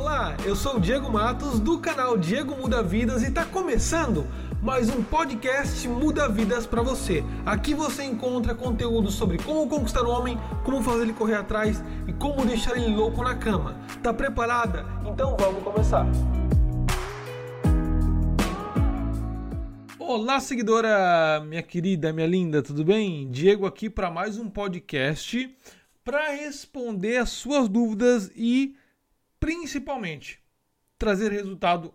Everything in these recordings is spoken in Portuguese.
Olá, eu sou o Diego Matos do canal Diego Muda Vidas e está começando mais um podcast Muda Vidas para você. Aqui você encontra conteúdo sobre como conquistar o homem, como fazer ele correr atrás e como deixar ele louco na cama. Tá preparada? Então vamos começar. Olá, seguidora, minha querida, minha linda, tudo bem? Diego aqui para mais um podcast para responder as suas dúvidas e principalmente trazer resultado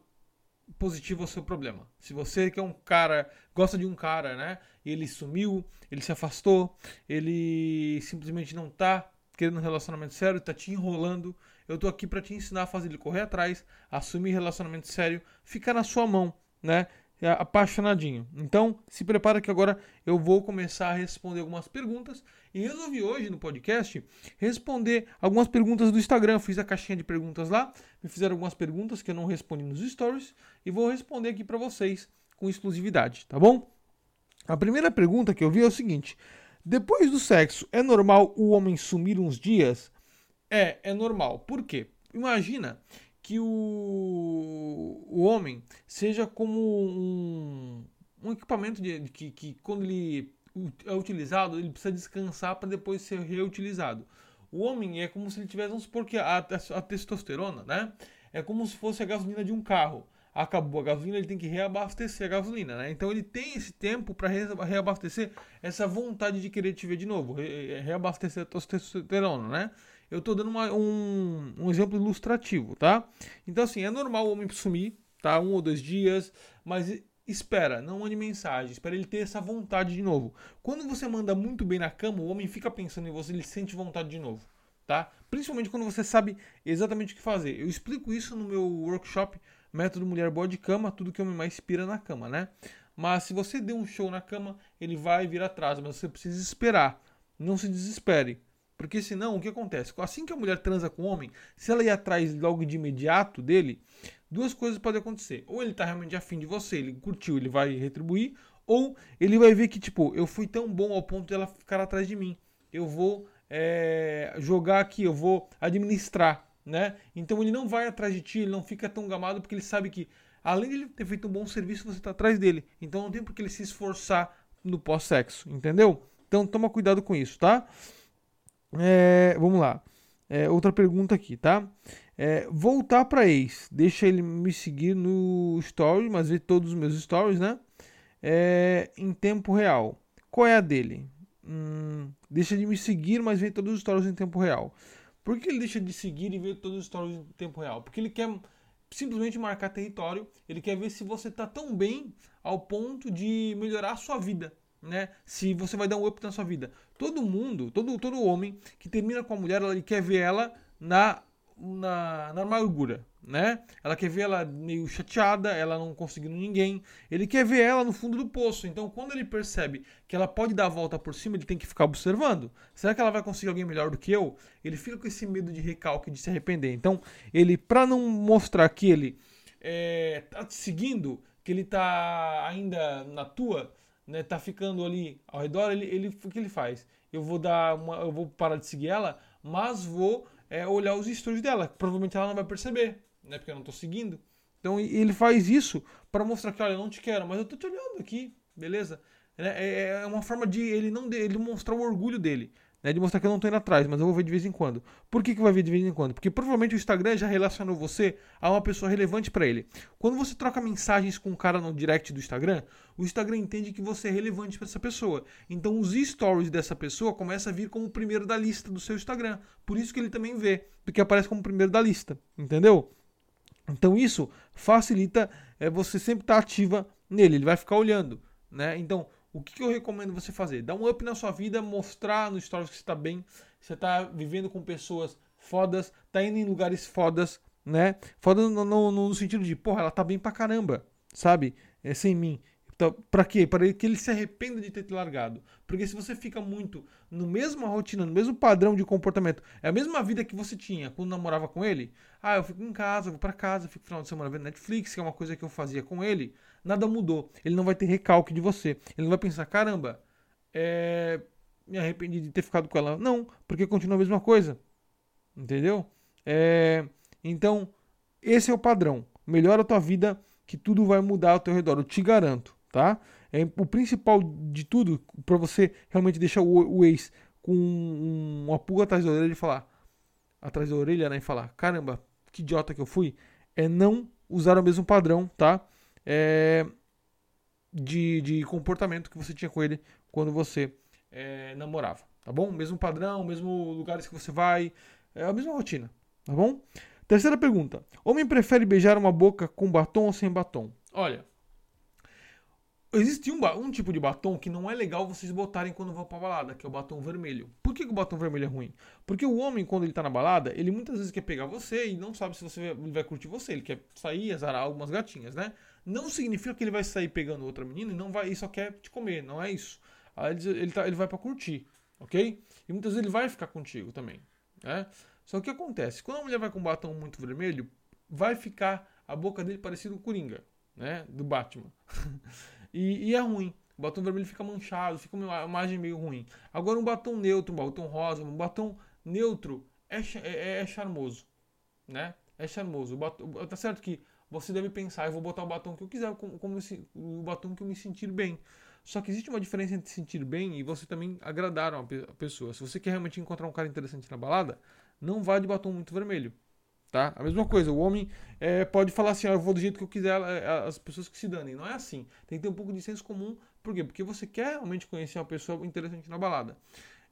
positivo ao seu problema. Se você que é um cara, gosta de um cara, né? Ele sumiu, ele se afastou, ele simplesmente não tá querendo um relacionamento sério, tá te enrolando, eu tô aqui para te ensinar a fazer ele correr atrás, assumir relacionamento sério, ficar na sua mão, né? É apaixonadinho. Então, se prepara que agora eu vou começar a responder algumas perguntas e resolvi hoje no podcast responder algumas perguntas do Instagram. Fiz a caixinha de perguntas lá, me fizeram algumas perguntas que eu não respondi nos stories e vou responder aqui para vocês com exclusividade, tá bom? A primeira pergunta que eu vi é o seguinte: depois do sexo, é normal o homem sumir uns dias? É, é normal. Por quê? Imagina que o, o homem seja como um, um equipamento de, de que, que quando ele é utilizado, ele precisa descansar para depois ser reutilizado. O homem é como se ele tivesse, vamos supor que a, a, a, testosterona, né? É como se fosse a gasolina de um carro. Acabou a gasolina, ele tem que reabastecer a gasolina, né? Então ele tem esse tempo para reabastecer essa vontade de querer te ver de novo, reabastecer a testosterona, né? Eu estou dando uma, um, um exemplo ilustrativo, tá? Então, assim, é normal o homem sumir, tá? Um ou dois dias, mas espera, não mande mensagem, espera ele ter essa vontade de novo. Quando você manda muito bem na cama, o homem fica pensando em você, ele sente vontade de novo, tá? Principalmente quando você sabe exatamente o que fazer. Eu explico isso no meu workshop Método Mulher Boa de Cama, tudo que o homem mais inspira na cama, né? Mas se você der um show na cama, ele vai vir atrás, mas você precisa esperar. Não se desespere. Porque senão, o que acontece? Assim que a mulher transa com o homem, se ela ir atrás logo de imediato dele, duas coisas podem acontecer. Ou ele tá realmente afim de você, ele curtiu, ele vai retribuir, ou ele vai ver que, tipo, eu fui tão bom ao ponto dela ficar atrás de mim. Eu vou é, jogar aqui, eu vou administrar, né? Então ele não vai atrás de ti, ele não fica tão gamado, porque ele sabe que, além de ele ter feito um bom serviço, você tá atrás dele. Então não tem por que ele se esforçar no pós-sexo, entendeu? Então toma cuidado com isso, tá? É, vamos lá. É, outra pergunta aqui, tá? É, voltar para ex. Deixa ele me seguir no story, mas ver todos os meus stories, né? É, em tempo real. Qual é a dele? Hum, deixa de me seguir, mas ver todos os stories em tempo real. Por que ele deixa de seguir e ver todos os stories em tempo real? Porque ele quer simplesmente marcar território. Ele quer ver se você tá tão bem ao ponto de melhorar a sua vida né? Se você vai dar um up na sua vida. Todo mundo, todo, todo homem que termina com a mulher, ele quer ver ela na, na, na amargura, né? Ela quer ver ela meio chateada, ela não conseguindo ninguém. Ele quer ver ela no fundo do poço. Então, quando ele percebe que ela pode dar a volta por cima, ele tem que ficar observando. Será que ela vai conseguir alguém melhor do que eu? Ele fica com esse medo de recalque, de se arrepender. Então, ele, para não mostrar que ele é, tá te seguindo, que ele tá ainda na tua, né, tá ficando ali ao redor, ele, ele, o que ele faz? Eu vou dar uma, eu vou parar de seguir ela, mas vou é, olhar os stories dela. Provavelmente ela não vai perceber, né, porque eu não tô seguindo. Então ele faz isso para mostrar que, olha, eu não te quero, mas eu tô te olhando aqui, beleza? É, é, é uma forma de ele não de, ele mostrar o orgulho dele né, de mostrar que eu não estou indo atrás, mas eu vou ver de vez em quando. Por que, que vai ver de vez em quando? Porque provavelmente o Instagram já relacionou você a uma pessoa relevante para ele. Quando você troca mensagens com um cara no direct do Instagram, o Instagram entende que você é relevante para essa pessoa. Então os stories dessa pessoa começam a vir como o primeiro da lista do seu Instagram. Por isso que ele também vê, porque aparece como primeiro da lista, entendeu? Então isso facilita é, você sempre estar tá ativa nele, ele vai ficar olhando, né? Então o que, que, eu recomendo você fazer? Dar um up na sua vida, mostrar no stories que você está bem, você está vivendo com pessoas fodas, tá indo em lugares fodas, né? Foda no, no, no, sentido de, porra, ela tá bem pra caramba, sabe? É sem mim. Então, para quê? Para que ele se arrependa de ter te largado. Porque se você fica muito no mesma rotina, no mesmo padrão de comportamento, é a mesma vida que você tinha quando namorava com ele. Ah, eu fico em casa, vou para casa, fico final de semana vendo Netflix, que é uma coisa que eu fazia com ele. Nada mudou. Ele não vai ter recalque de você. Ele não vai pensar, caramba, é... me arrependi de ter ficado com ela. Não, porque continua a mesma coisa. Entendeu? É... Então, esse é o padrão. Melhora a tua vida que tudo vai mudar ao teu redor, eu te garanto, tá? É o principal de tudo para você realmente deixar o, o ex com uma pulga atrás da orelha e falar atrás da orelha, né, e falar: "Caramba, que idiota que eu fui", é não usar o mesmo padrão, tá? É, de, de comportamento que você tinha com ele quando você é, namorava, tá bom? Mesmo padrão, mesmo lugares que você vai, é a mesma rotina, tá bom? Terceira pergunta: Homem prefere beijar uma boca com batom ou sem batom? Olha, existe um, um, tipo de batom que não é legal vocês botarem quando vão pra balada, que é o batom vermelho. Por que, que, o batom vermelho é ruim? Porque o homem, quando ele tá na balada, ele muitas vezes quer pegar você e não sabe se você vai, curtir você. Ele quer sair azarar algumas gatinhas, né? Não significa que ele vai sair pegando outra menina e não vai, e só quer te comer, não é isso. Aí ele, ele, tá, ele vai para curtir, ok? E muitas vezes ele vai ficar contigo também, né? Só que o que acontece? Quando a mulher vai com batom muito vermelho, vai ficar a boca dele parecida com Coringa, né? Do Batman. e, e, é ruim. O batom vermelho fica manchado, fica uma imagem meio ruim. Agora um batom neutro, um batom rosa, um batom neutro é, é, é charmoso, né? É charmoso. Batom, tá certo que você deve pensar, eu vou botar o batom que eu quiser, como, como esse, o batom que eu me sentir bem. Só que existe uma diferença entre se sentir bem e você também agradar uma pessoa. Se você quer realmente encontrar um cara interessante na balada, não vá de batom muito vermelho. Tá? A mesma coisa, o homem é, pode falar assim, ah, eu vou do jeito que eu quiser, as pessoas que se danem. Não é assim. Tem que ter um pouco de senso comum. Por quê? Porque você quer realmente conhecer uma pessoa interessante na balada.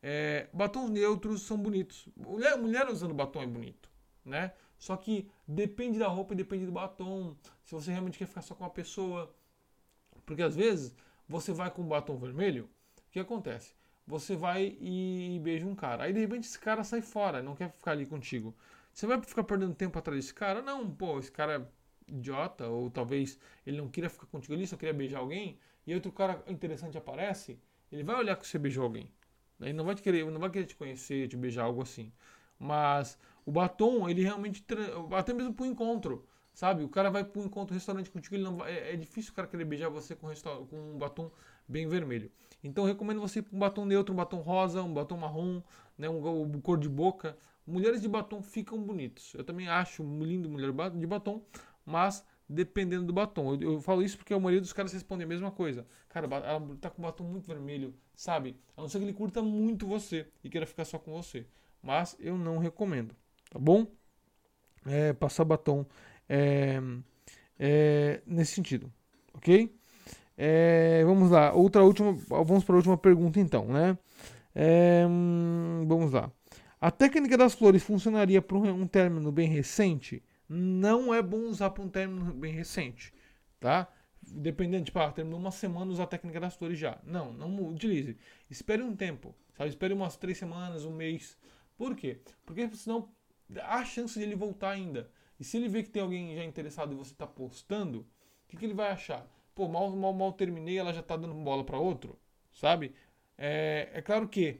É, batons neutros são bonitos. Mulher, mulher usando batom é bonito, né? Só que depende da roupa e depende do batom. Se você realmente quer ficar só com uma pessoa. Porque às vezes você vai com batom vermelho, o que acontece? Você vai e beija um cara. Aí de repente esse cara sai fora, não quer ficar ali contigo. Você vai ficar perdendo tempo atrás desse cara? Não, pô, esse cara é idiota, ou talvez ele não queira ficar contigo ali, só queria beijar alguém, e outro cara interessante aparece, ele vai olhar que você beijou alguém. Ele não vai te querer, não vai querer te conhecer, te beijar, algo assim. Mas o batom, ele realmente. Até mesmo pro encontro. Sabe? O cara vai pro encontro restaurante contigo, ele não vai, é, é difícil o cara querer beijar você com, com um batom bem vermelho. Então recomendo você um batom neutro, um batom rosa, um batom marrom, né, um, um, cor de boca. Mulheres de batom ficam bonitos. Eu também acho lindo mulher de batom, mas dependendo do batom. Eu, eu, falo isso porque a maioria dos caras respondem a mesma coisa. Cara, ela tá com batom muito vermelho, sabe? A não ser que ele curta muito você e queira ficar só com você mas eu não recomendo, tá bom? É, passar batom é, é, nesse sentido, ok? É, vamos lá, outra última, vamos para a última pergunta então, né? É, vamos lá. A técnica das flores funcionaria para um término bem recente? Não é bom usar para um término bem recente, tá? Dependendo, tipo, ah, terminou uma semana usar a técnica das flores já. Não, não utilize. Espere um tempo, sabe? Espere umas três semanas, um mês, por quê? Porque senão há chance de ele voltar ainda. E se ele vê que tem alguém já interessado e você está postando, o que, que, ele vai achar? Pô, mal, mal, mal terminei, ela já está dando bola para outro, sabe? É, é claro que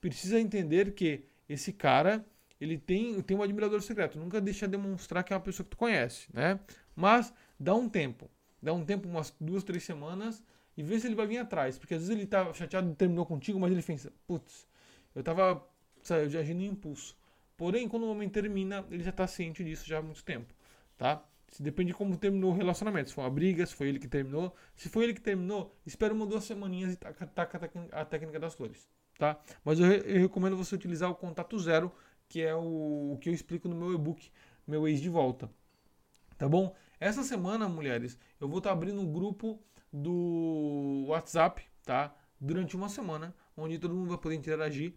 precisa entender que esse cara ele tem, tem um admirador secreto. Nunca deixa demonstrar que é uma pessoa que tu conhece, né? Mas dá um tempo. Dá um tempo, umas duas, três semanas, e vê se ele vai vir atrás. Porque às vezes ele tá chateado e terminou contigo, mas ele pensa, putz, eu tava sabe, de agir no impulso. Porém, quando o homem termina, ele já está ciente disso já há muito tempo, tá? Depende de como terminou o relacionamento. Se foi uma briga, se foi ele que terminou. Se foi ele que terminou, espera uma duas semaninhas e taca, taca a técnica das flores, tá? Mas eu, eu, recomendo você utilizar o contato zero, que é o, o que eu explico no meu e-book, meu ex de volta, tá bom? Essa semana, mulheres, eu vou estar tá abrindo um grupo do WhatsApp, tá? Durante uma semana, onde todo mundo vai poder interagir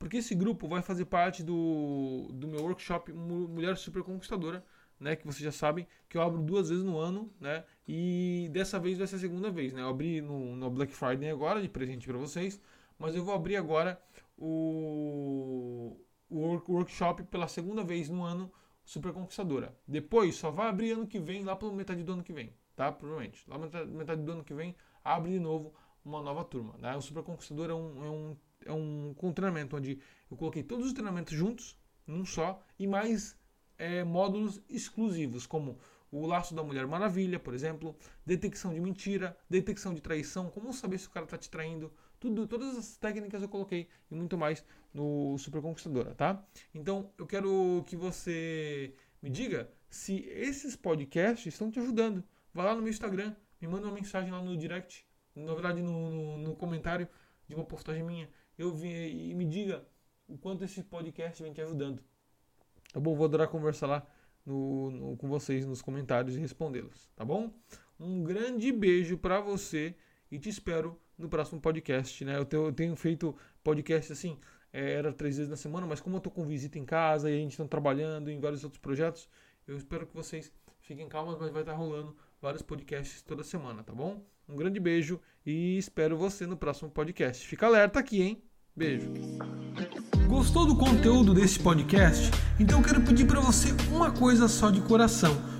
porque esse grupo vai fazer parte do, do meu workshop Mulher Super Conquistadora, né, que vocês já sabem que eu abro duas vezes no ano, né, e dessa vez vai ser a segunda vez, né, eu abri no, no Black Friday agora, de presente para vocês, mas eu vou abrir agora o, o workshop pela segunda vez no ano Super Conquistadora. Depois só vai abrir ano que vem, lá pela metade do ano que vem, tá? Provavelmente. Lá metade, metade do ano que vem, abre de novo uma nova turma. Né? O Super Conquistador é um, é um é um, um treinamento onde eu coloquei todos os treinamentos juntos, num só, e mais é, módulos exclusivos, como o laço da Mulher Maravilha, por exemplo, detecção de mentira, detecção de traição, como saber se o cara está te traindo, tudo, todas as técnicas eu coloquei e muito mais no Super Conquistadora, tá? Então eu quero que você Me diga se esses podcasts estão te ajudando. Vai lá no meu Instagram, me manda uma mensagem lá no direct, na verdade no, no, no comentário de uma postagem minha. Eu vi e me diga o quanto esse podcast vem te ajudando. Tá bom? Vou adorar conversar lá no, no, com vocês nos comentários e respondê-los, tá bom? Um grande beijo para você e te espero no próximo podcast, né? Eu tenho, eu tenho feito podcast assim, é, era três vezes na semana, mas como eu tô com visita em casa e a gente está trabalhando em vários outros projetos, eu espero que vocês fiquem calmos, mas vai estar tá rolando vários podcasts toda semana, tá bom? Um grande beijo e espero você no próximo podcast. Fica alerta aqui, hein? Beijo. Gostou do conteúdo desse podcast? Então eu quero pedir para você uma coisa só de coração.